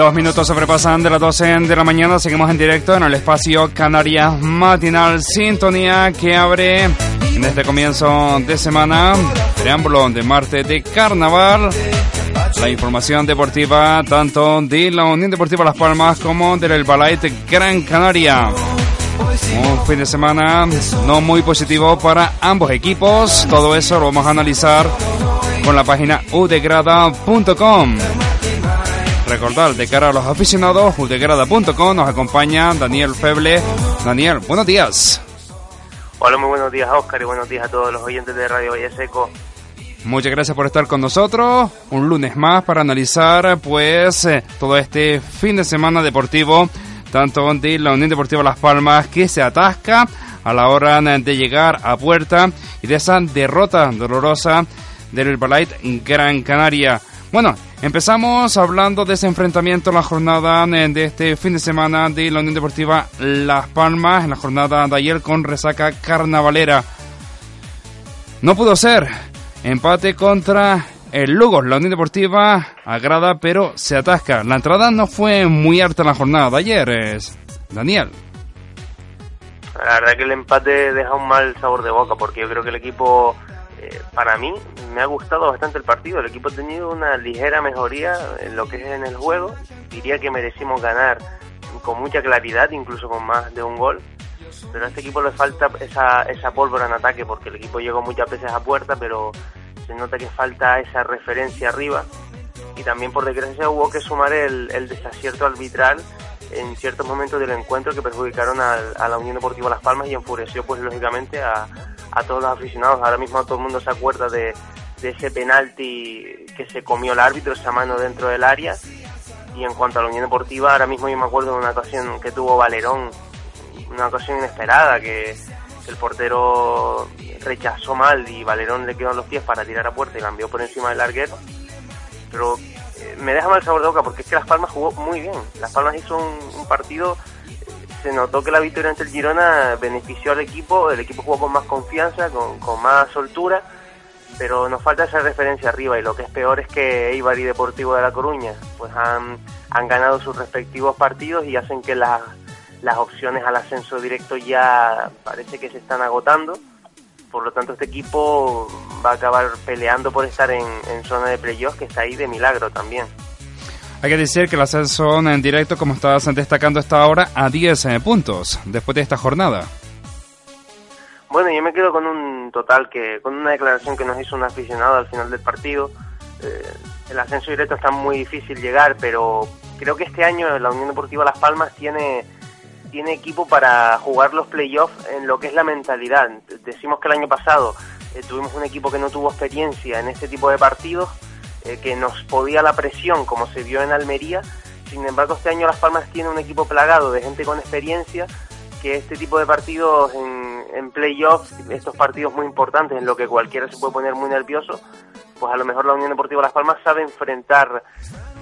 Dos minutos sobrepasan de las 12 de la mañana. Seguimos en directo en el espacio Canarias Matinal Sintonía que abre en este comienzo de semana. Preámbulo de martes de carnaval. La información deportiva tanto de la Unión Deportiva Las Palmas como del Balait Gran Canaria. Un fin de semana no muy positivo para ambos equipos. Todo eso lo vamos a analizar con la página udegrada.com. Recordar, de cara a los aficionados, udegrada.com nos acompaña Daniel Feble. Daniel, buenos días. Hola, muy buenos días, Oscar, y buenos días a todos los oyentes de Radio Valle Seco. Muchas gracias por estar con nosotros. Un lunes más para analizar, pues, eh, todo este fin de semana deportivo, tanto de la Unión Deportiva Las Palmas, que se atasca a la hora de llegar a puerta y de esa derrota dolorosa del Balait Gran Canaria. Bueno, empezamos hablando de ese enfrentamiento en la jornada de este fin de semana de la Unión Deportiva Las Palmas, en la jornada de ayer con resaca carnavalera. No pudo ser. Empate contra el Lugo. La Unión Deportiva agrada, pero se atasca. La entrada no fue muy harta en la jornada de ayer, es Daniel. La verdad que el empate deja un mal sabor de boca porque yo creo que el equipo, para mí, me ha gustado bastante el partido. El equipo ha tenido una ligera mejoría en lo que es en el juego. Diría que merecimos ganar con mucha claridad, incluso con más de un gol. Pero a este equipo le falta esa, esa pólvora en ataque porque el equipo llegó muchas veces a puerta, pero se nota que falta esa referencia arriba. Y también, por desgracia, hubo que sumar el, el desacierto arbitral en ciertos momentos del encuentro que perjudicaron a, a, la Unión Deportiva Las Palmas y enfureció pues lógicamente a, a, todos los aficionados. Ahora mismo todo el mundo se acuerda de, ese penalti que se comió el árbitro, esa mano dentro del área. Y en cuanto a la Unión Deportiva, ahora mismo yo me acuerdo de una ocasión que tuvo Valerón, una ocasión inesperada, que, que el portero rechazó mal y Valerón le quedó en los pies para tirar a puerta y la envió por encima del larguero. Pero me deja mal sabor de boca porque es que Las Palmas jugó muy bien. Las Palmas hizo un, un, partido, se notó que la victoria ante el Girona benefició al equipo, el equipo jugó con más confianza, con, con más soltura, pero nos falta esa referencia arriba y lo que es peor es que Eibar y Deportivo de La Coruña pues han, han ganado sus respectivos partidos y hacen que las, las opciones al ascenso directo ya parece que se están agotando por lo tanto este equipo va a acabar peleando por estar en, en zona de playoff que está ahí de milagro también. Hay que decir que el ascenso en directo, como estabas destacando esta hora, a 10 eh, puntos después de esta jornada. Bueno, yo me quedo con un total que, con una declaración que nos hizo un aficionado al final del partido. Eh, el ascenso directo está muy difícil llegar, pero creo que este año la Unión Deportiva Las Palmas tiene tiene equipo para jugar los playoffs en lo que es la mentalidad. Decimos que el año pasado eh, tuvimos un equipo que no tuvo experiencia en este tipo de partidos, eh, que nos podía la presión como se vio en Almería. Sin embargo, este año Las Palmas tiene un equipo plagado de gente con experiencia que este tipo de partidos en, en playoffs, estos partidos muy importantes en lo que cualquiera se puede poner muy nervioso, pues a lo mejor la Unión Deportiva Las Palmas sabe enfrentar,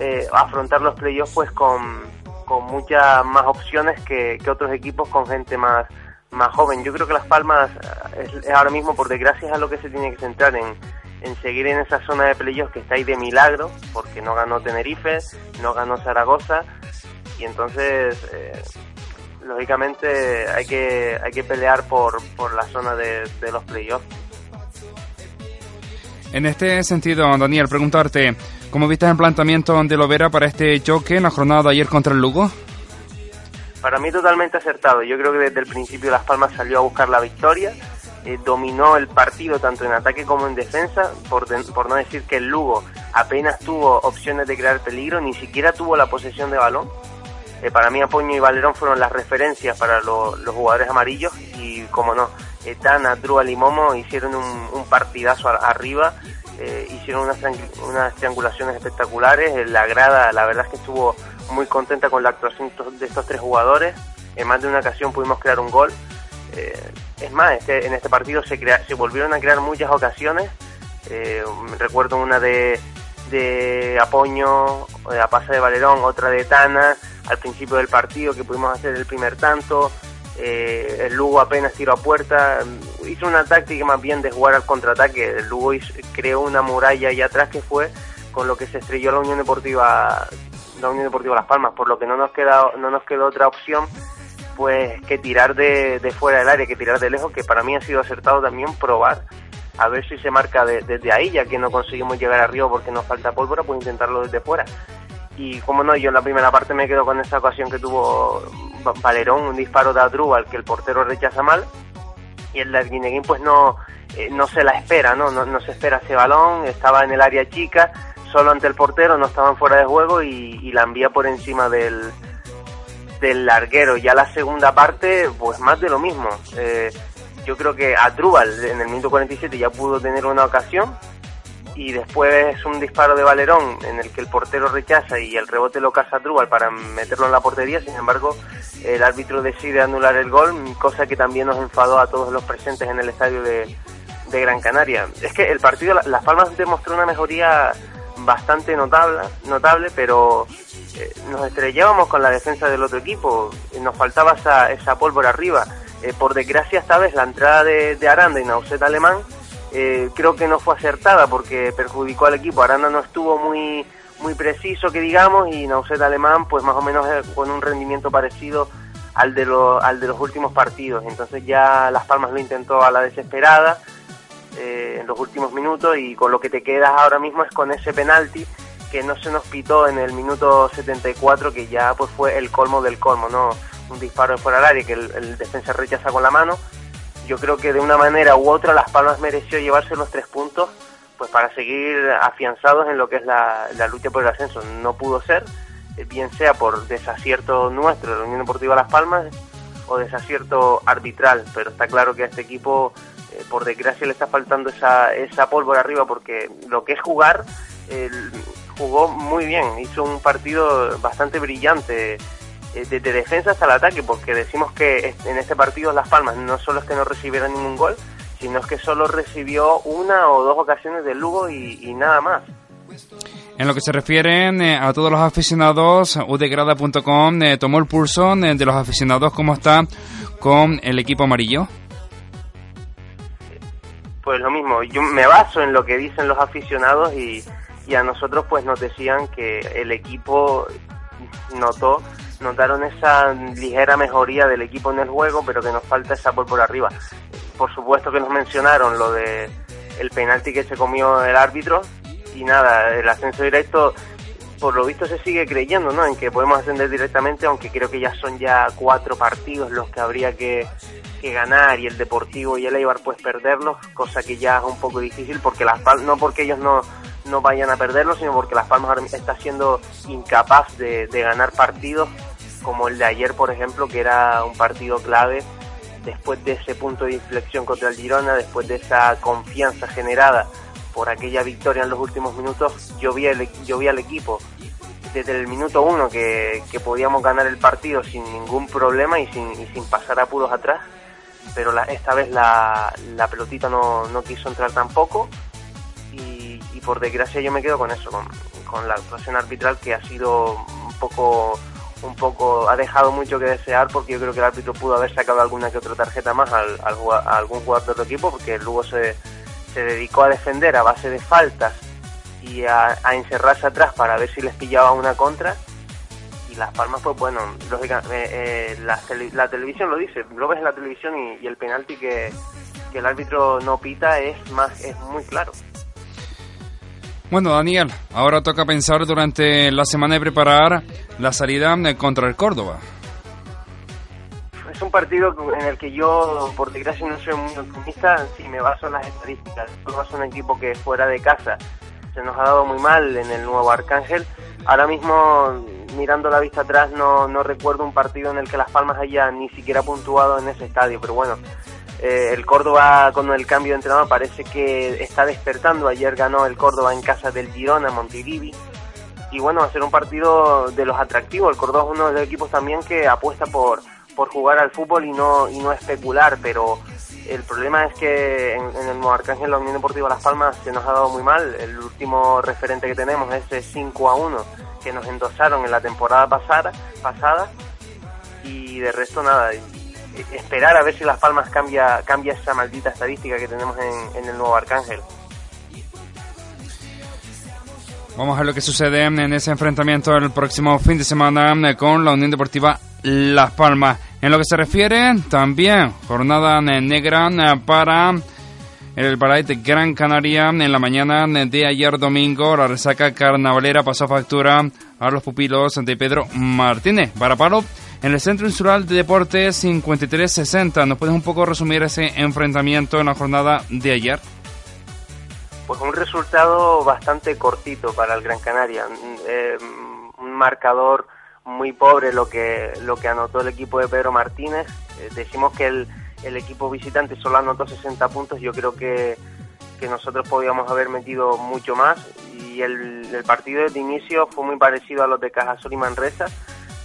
eh, afrontar los playoffs pues con, con muchas más opciones que, que otros equipos con gente más más joven. Yo creo que Las Palmas eh, es, ahora mismo, por desgracia, es a lo que se tiene que centrar en, en seguir en esa zona de playoffs que está ahí de milagro, porque no ganó Tenerife, no ganó Zaragoza, y entonces, eh, lógicamente, hay que, hay que pelear por, por la zona de, de los playoffs. En este sentido, Daniel, preguntarte, ¿cómo viste el planteamiento de Lovera para este choque en la jornada de ayer contra el Lugo? Para mí totalmente acertado. Yo creo que desde el principio Las Palmas salió a buscar la victoria, eh, dominó el partido tanto en ataque como en defensa, por, de, por no decir que el Lugo apenas tuvo opciones de crear peligro, ni siquiera tuvo la posesión de balón. Eh, para mí Apoño y Valerón fueron las referencias para lo, los jugadores amarillos y como no, Etana, Drúal y Momo hicieron un, un partidazo a, arriba, eh, hicieron unas, unas triangulaciones espectaculares, la grada la verdad es que estuvo muy contenta con la actuación de estos tres jugadores. En más de una ocasión pudimos crear un gol. Eh, es más, este, en este partido se, crea, se volvieron a crear muchas ocasiones. Eh, recuerdo una de, de Apoño, a Pasa de Valerón, otra de Tana, al principio del partido que pudimos hacer el primer tanto. Eh, el Lugo apenas tiró a puerta, hizo una táctica más bien de jugar al contraataque. El Lugo creó una muralla allá atrás que fue con lo que se estrelló la Unión Deportiva la Unión Deportiva Las Palmas, por lo que no nos queda, no nos quedó otra opción pues que tirar de, fuera del área, que tirar de lejos, que para mí ha sido acertado también probar a ver si se marca de, desde ahí, ya que no conseguimos llegar arriba porque nos falta pólvora, pues intentarlo desde fuera. Y como no, yo en la primera parte me quedo con esa ocasión que tuvo Valerón, un disparo de Adrúbal que el portero rechaza mal, y el de Arguineguín pues no, eh, no se la espera, ¿no? ¿no? No se espera ese balón, estaba en el área chica, solo ante el portero, no estaban fuera de juego y la envía por encima del, del larguero. Ya la segunda parte, pues más de lo mismo. Eh, yo creo que Atrúbal en el minuto 47 ya pudo tener una ocasión y después un disparo de Valerón en el que el portero rechaza y el rebote lo caza Atrúbal para meterlo en la portería. Sin embargo, el árbitro decide anular el gol, cosa que también nos enfadó a todos los presentes en el estadio de, de Gran Canaria. Es que el partido, Las Palmas demostró una mejoría bastante notable, notable pero eh, nos estrellábamos con la defensa del otro equipo, nos faltaba esa, esa pólvora arriba. Eh, por desgracia esta vez la entrada de, Aranda y Nauset Alemán eh, creo que no fue acertada porque perjudicó al equipo. Aranda no estuvo muy muy preciso que digamos y Nauset Alemán pues más o menos eh, con un rendimiento parecido al de, lo, al de los últimos partidos. Entonces ya Las Palmas lo intentó a la desesperada eh, en los últimos minutos y con lo que te quedas ahora mismo es con ese penalti que no se nos pitó en el minuto 74 que ya pues fue el colmo del colmo, ¿no? Un disparo fuera del área que el, el defensa rechaza con la mano. Yo creo que de una manera u otra Las Palmas mereció llevarse los tres puntos pues para seguir afianzados en lo que es la, la lucha por el ascenso. No pudo ser, eh, bien sea por desacierto nuestro de la Unión Deportiva Las Palmas o desacierto arbitral, pero está claro que a este equipo eh, por desgracia le está faltando esa, esa pólvora arriba porque lo que es jugar, jugó muy bien, hizo un partido bastante brillante, eh, desde defensa hasta el ataque, porque decimos que en este partido Las Palmas no solo es que no recibiera ningún gol, sino es que solo recibió una o dos ocasiones del Lugo y nada más. En lo que se refiere eh, a todos los aficionados, udegrada.com eh, tomó el pulso eh, de los aficionados, ¿cómo está con el equipo amarillo? Pues lo mismo, yo me baso en lo que dicen los aficionados y, y a nosotros pues nos decían que el equipo notó notaron esa ligera mejoría del equipo en el juego, pero que nos falta esa por por arriba. Por supuesto que nos mencionaron lo de el penalti que se comió el árbitro y nada, el ascenso directo por lo visto se sigue creyendo, ¿no? En que podemos ascender directamente, aunque creo que ya son ya cuatro partidos los que habría que, que ganar y el Deportivo y el Eibar pues perderlos, cosa que ya es un poco difícil porque las no porque ellos no no vayan a perderlo, sino porque Las Palmas está siendo incapaz de, de ganar partidos como el de ayer, por ejemplo, que era un partido clave después de ese punto de inflexión contra el Girona, después de esa confianza generada por aquella victoria en los últimos minutos, yo vi, el, yo vi al equipo desde el minuto uno que, que podíamos ganar el partido sin ningún problema y sin, y sin pasar apuros atrás. pero esta vez la, la pelotita no, no quiso entrar tampoco y, y por desgracia yo me quedo con eso, con, la actuación arbitral que ha sido un poco un poco ha dejado mucho que desear porque yo creo que el árbitro pudo haber sacado alguna que otra tarjeta más al, a algún jugador de otro equipo porque luego se, se dedicó a defender a base de faltas y a, encerrarse atrás para ver si les pillaba una contra y Las Palmas pues bueno lógica, eh, eh, la, tele- la televisión lo dice lo ves en la televisión y, y el penalti que, que el árbitro no pita es más es muy claro Bueno, Daniel, ahora toca pensar durante la semana de preparar la salida eh, contra el Córdoba. Es un partido en el que yo, por desgracia, no soy muy optimista si me baso en las estadísticas. Baso en un equipo que fuera de casa se nos ha dado muy mal en el nuevo Arcángel. Ahora mismo, mirando la vista atrás, no, no recuerdo un partido en el que Las Palmas haya ni siquiera puntuado en ese estadio, pero bueno, eh, el Córdoba con el cambio de entrenador parece que está despertando. Ayer ganó el Córdoba en casa del Girona, Montilivi. Y bueno, va a ser un partido de los atractivos. El Córdoba es uno de los equipos también que apuesta por, por jugar al fútbol y no, y no especular, pero el problema es que en, en el Nuevo Arcángel, la Unión Deportiva Las Palmas, se nos ha dado muy mal. El último referente que tenemos es ese 5 a 1 que nos endosaron en la temporada pasada, pasada y de resto nada. esperar a ver si Las Palmas cambia, cambia esa maldita estadística que tenemos en, en el Nuevo Arcángel. Vamos a ver lo que sucede en ese enfrentamiento el próximo fin de semana eh, con la Unión Deportiva Las Palmas. En lo que se refiere, también jornada negra eh, para el Ballet de Gran Canaria en la mañana de ayer domingo. La resaca carnavalera pasó factura a los pupilos de Pedro Martínez. Varapalo en el Centro Insular de Deportes 5360. ¿Nos puedes un poco resumir ese enfrentamiento en la jornada de ayer? Pues un resultado bastante cortito para el Gran Canaria. Mm, eh, un marcador muy pobre lo que lo que anotó el equipo de Pedro Martínez. Eh, decimos que el, el equipo visitante solo anotó 60 puntos. Yo creo que, que nosotros podíamos haber metido mucho más. Y el, el partido de inicio fue muy parecido a los de Cajasol y Manresa.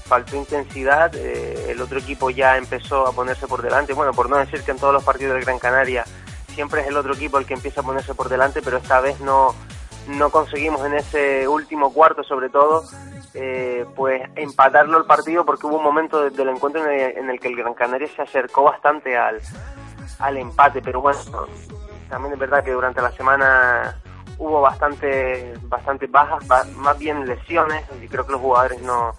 Faltó intensidad. eh, el otro equipo ya empezó a ponerse por delante. Bueno, por no decir que en todos los partidos del Gran Canaria siempre es el otro equipo el que empieza a ponerse por delante, pero esta vez no, no conseguimos en ese último cuarto, sobre todo, eh, pues empatarlo el partido porque hubo un momento de- del encuentro en el, en el que el Gran Canaria se acercó bastante al, al empate, pero bueno, también es verdad que durante la semana hubo bastante, bastante bajas, ba- más bien lesiones, y creo que los jugadores no,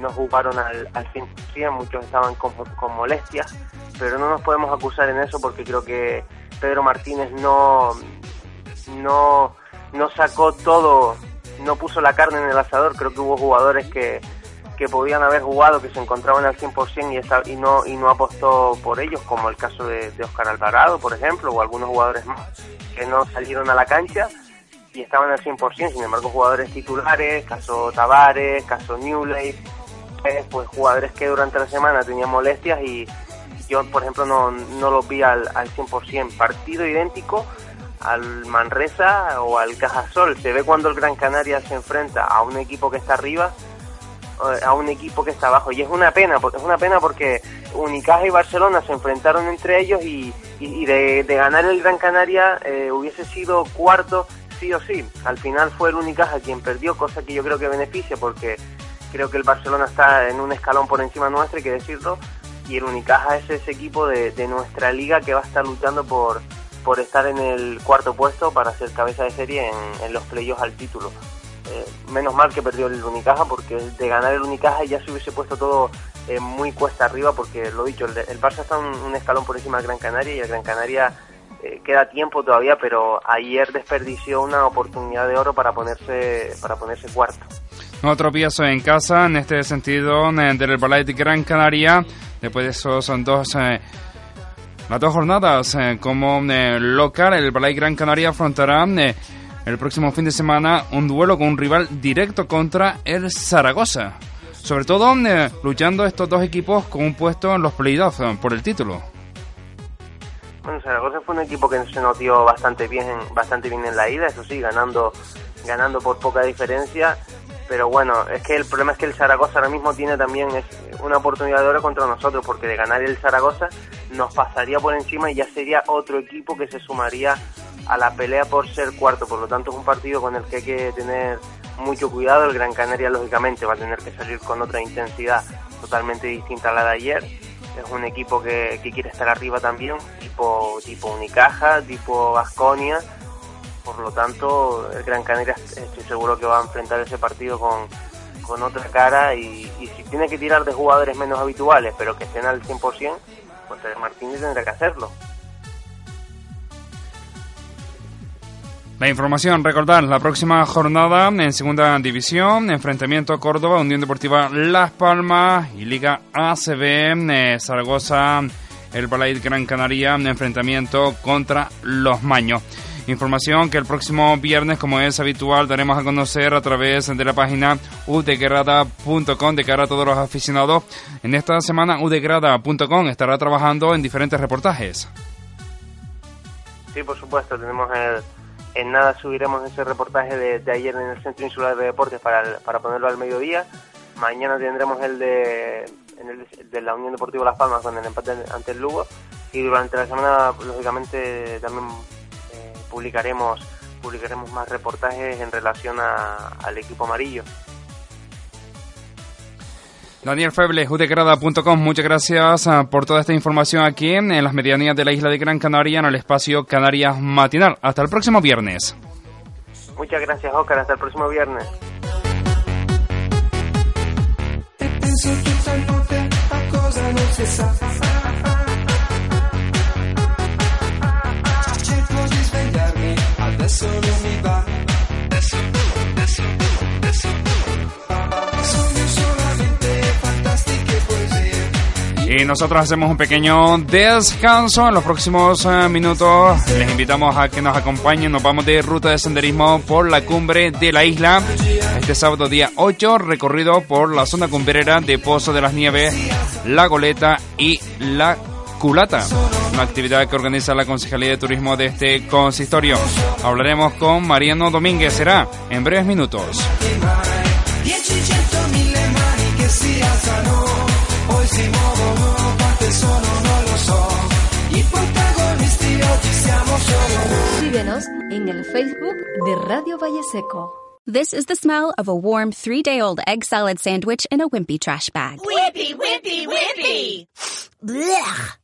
no jugaron al, al 100%, muchos estaban con, con molestias, pero no nos podemos acusar en eso porque creo que Pedro Martínez no, no, no sacó todo, no puso la carne en el asador, creo que hubo jugadores que, que podían haber jugado, que se encontraban al 100% y, esta- y, no, y no apostó por ellos, como el caso de, de Oscar Alvarado, por ejemplo, o algunos jugadores más que no salieron a la cancha y estaban al 100%, sin embargo jugadores titulares, caso Tavares, caso Newley, eh, pues jugadores que durante la semana tenían molestias y yo por ejemplo no, no los vi al, al 100%, partido idéntico al Manresa o al Cajasol, se ve cuando el Gran Canaria se enfrenta a un equipo que está arriba eh, a un equipo que está abajo. Y es una pena porque es una pena porque Unicaja y Barcelona se enfrentaron entre ellos y, y- de ganar el Gran Canaria eh, hubiese sido cuarto sí o sí. Al final fue el Unicaja quien perdió cosa que yo creo que beneficia porque creo que el Barcelona está en un escalón por encima nuestro hay que decirlo. Y el Unicaja es ese equipo de, de nuestra liga que va a estar luchando por por estar en el cuarto puesto para ser cabeza de serie en, en los playoffs al título eh, menos mal que perdió el Unicaja porque de ganar el Unicaja ya se hubiese puesto todo eh, muy cuesta arriba porque lo dicho, el, el Barça está un, un escalón por encima del Gran Canaria y el Gran Canaria eh, queda tiempo todavía pero ayer desperdició una oportunidad de oro para ponerse para ponerse cuarto. No tropiezo en casa, en este sentido, eh, del Ballet Gran Canaria, después de esos son dos, eh, las dos jornadas eh, como eh, local, el Ballet Gran Canaria afrontará eh, el próximo fin de semana un duelo con un rival directo contra el Zaragoza. Sobre todo eh, luchando estos dos equipos con un puesto en los playoffs eh, por el título. Bueno, Zaragoza fue un equipo que se notió bastante bien, bastante bien en la ida, eso sí, ganando, ganando por poca diferencia. Pero bueno, es que el problema es que el Zaragoza ahora mismo tiene también una oportunidad de oro contra nosotros, porque de ganar el Zaragoza nos pasaría por encima y ya sería otro equipo que se sumaría a la pelea por ser cuarto. Por lo tanto, es un partido con el que hay que tener mucho cuidado. El Gran Canaria, lógicamente, va a tener que salir con otra intensidad totalmente distinta a la de ayer. Es un equipo que, que quiere estar arriba también, tipo, tipo Unicaja, tipo Vasconia. Por lo tanto, el Gran Canaria estoy seguro que va a enfrentar ese partido con, con otra cara y, y si tiene que tirar de jugadores menos habituales, pero que estén al 100%, pues Martínez tendrá que hacerlo. La información, recordar, la próxima jornada en segunda división, enfrentamiento Córdoba, Unión Deportiva Las Palmas y Liga ACB, eh, Zaragoza, el Balait Gran Canaria, enfrentamiento contra los Maños. Información que el próximo viernes, como es habitual, daremos a conocer a través de la página udegrada.com de cara a todos los aficionados. En esta semana, udegrada.com estará trabajando en diferentes reportajes. Sí, por supuesto, tenemos el en nada subiremos ese reportaje de, ayer en el Centro Insular de Deportes para, para ponerlo al mediodía. Mañana tendremos el de, de la Unión Deportiva Las Palmas con el empate ante el Lugo. Y durante la semana, lógicamente, también publicaremos publicaremos más reportajes en relación al equipo amarillo. Daniel Feble, udegrada.com, muchas gracias ah, por toda esta información aquí en las medianías de la isla de Gran Canaria, en el espacio Canarias Matinal. Hasta el próximo viernes. Muchas gracias, Oscar. Hasta el próximo viernes. Y nosotros hacemos un pequeño descanso. En los próximos eh, minutos les invitamos a que nos acompañen. Nos vamos de ruta de senderismo por la cumbre de la isla. Este sábado día 8, recorrido por la zona cumbrera de Pozo de las Nieves, La Goleta y La Culata. Una actividad que organiza la Concejalía de Turismo de este consistorio. Hablaremos con Mariano Domínguez. Será en breves minutos. Síguenos en el Facebook de Radio Valleseco. This is the smell of a warm three day old egg salad sandwich in a wimpy trash bag. Wimpy, wimpy, wimpy! Blech!